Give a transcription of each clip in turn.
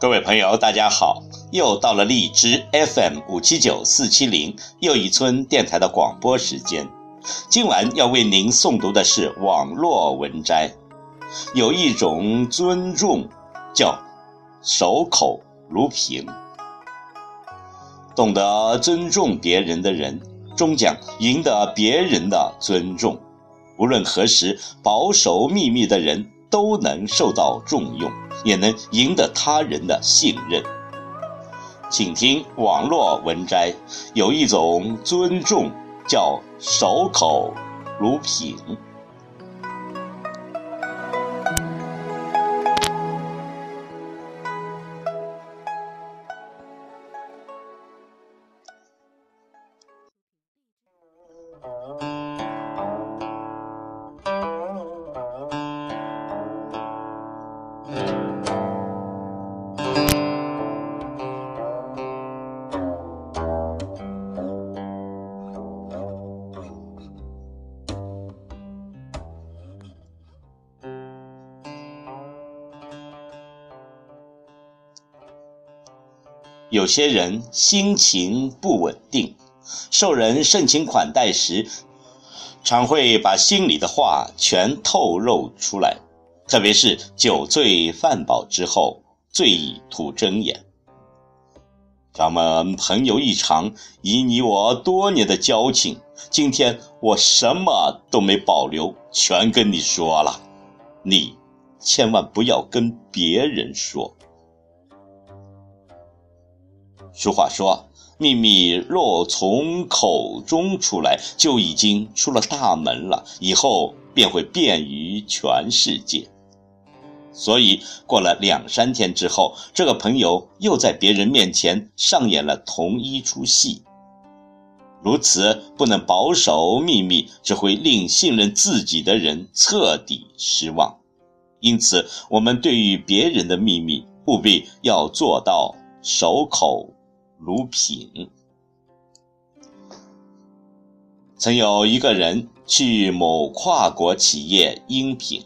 各位朋友，大家好！又到了荔枝 FM 五七九四七零又一村电台的广播时间。今晚要为您诵读的是网络文摘。有一种尊重，叫守口如瓶。懂得尊重别人的人，终将赢得别人的尊重。无论何时，保守秘密的人。都能受到重用，也能赢得他人的信任。请听网络文摘，有一种尊重叫守口如瓶。有些人心情不稳定，受人盛情款待时，常会把心里的话全透露出来，特别是酒醉饭饱之后，最易吐真言。咱们朋友一场，以你我多年的交情，今天我什么都没保留，全跟你说了，你千万不要跟别人说。俗话说：“秘密若从口中出来，就已经出了大门了，以后便会遍于全世界。”所以，过了两三天之后，这个朋友又在别人面前上演了同一出戏。如此不能保守秘密，只会令信任自己的人彻底失望。因此，我们对于别人的秘密，务必要做到守口。如品。曾有一个人去某跨国企业应聘，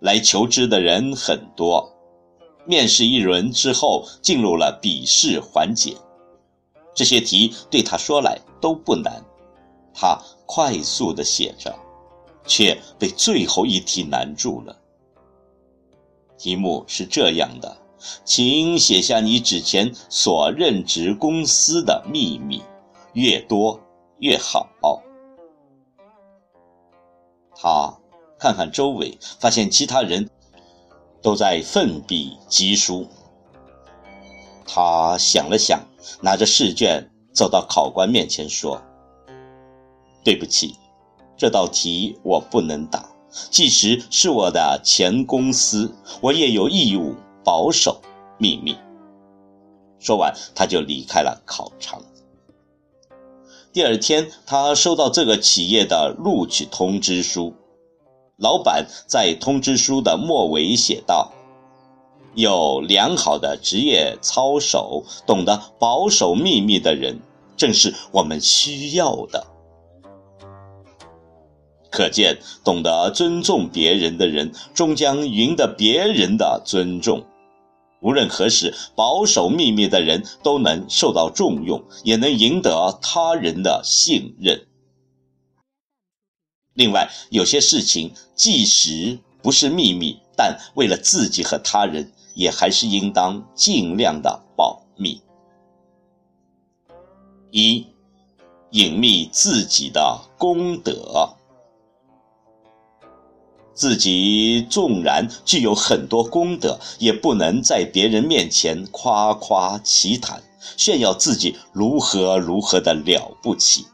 来求职的人很多。面试一轮之后，进入了笔试环节。这些题对他说来都不难，他快速的写着，却被最后一题难住了。题目是这样的。请写下你之前所任职公司的秘密，越多越好。他看看周围，发现其他人都在奋笔疾书。他想了想，拿着试卷走到考官面前说：“对不起，这道题我不能答。即使是我的前公司，我也有义务。”保守秘密。说完，他就离开了考场。第二天，他收到这个企业的录取通知书。老板在通知书的末尾写道：“有良好的职业操守、懂得保守秘密的人，正是我们需要的。”可见，懂得尊重别人的人，终将赢得别人的尊重。无论何时，保守秘密的人都能受到重用，也能赢得他人的信任。另外，有些事情即使不是秘密，但为了自己和他人，也还是应当尽量的保密。一，隐秘自己的功德。自己纵然具有很多功德，也不能在别人面前夸夸其谈，炫耀自己如何如何的了不起。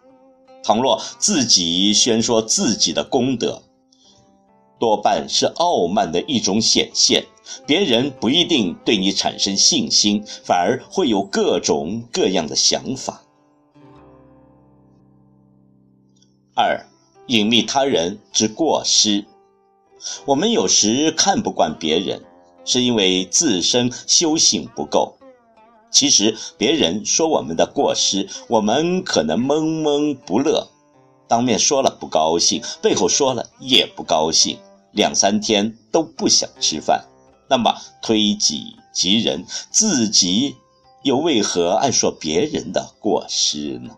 倘若自己宣说自己的功德，多半是傲慢的一种显现，别人不一定对你产生信心，反而会有各种各样的想法。二，隐秘他人之过失。我们有时看不惯别人，是因为自身修行不够。其实别人说我们的过失，我们可能闷闷不乐，当面说了不高兴，背后说了也不高兴，两三天都不想吃饭。那么推己及人，自己又为何爱说别人的过失呢？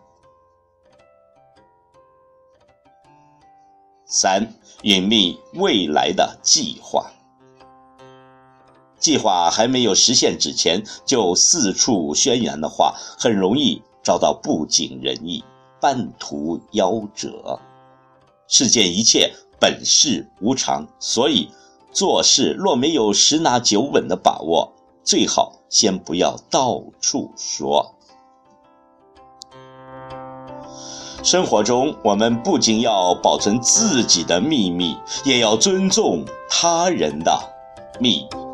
三、隐秘未来的计划。计划还没有实现之前，就四处宣扬的话，很容易遭到不尽人意、半途夭折。世间一切本是无常，所以做事若没有十拿九稳的把握，最好先不要到处说。生活中，我们不仅要保存自己的秘密，也要尊重他人的秘密。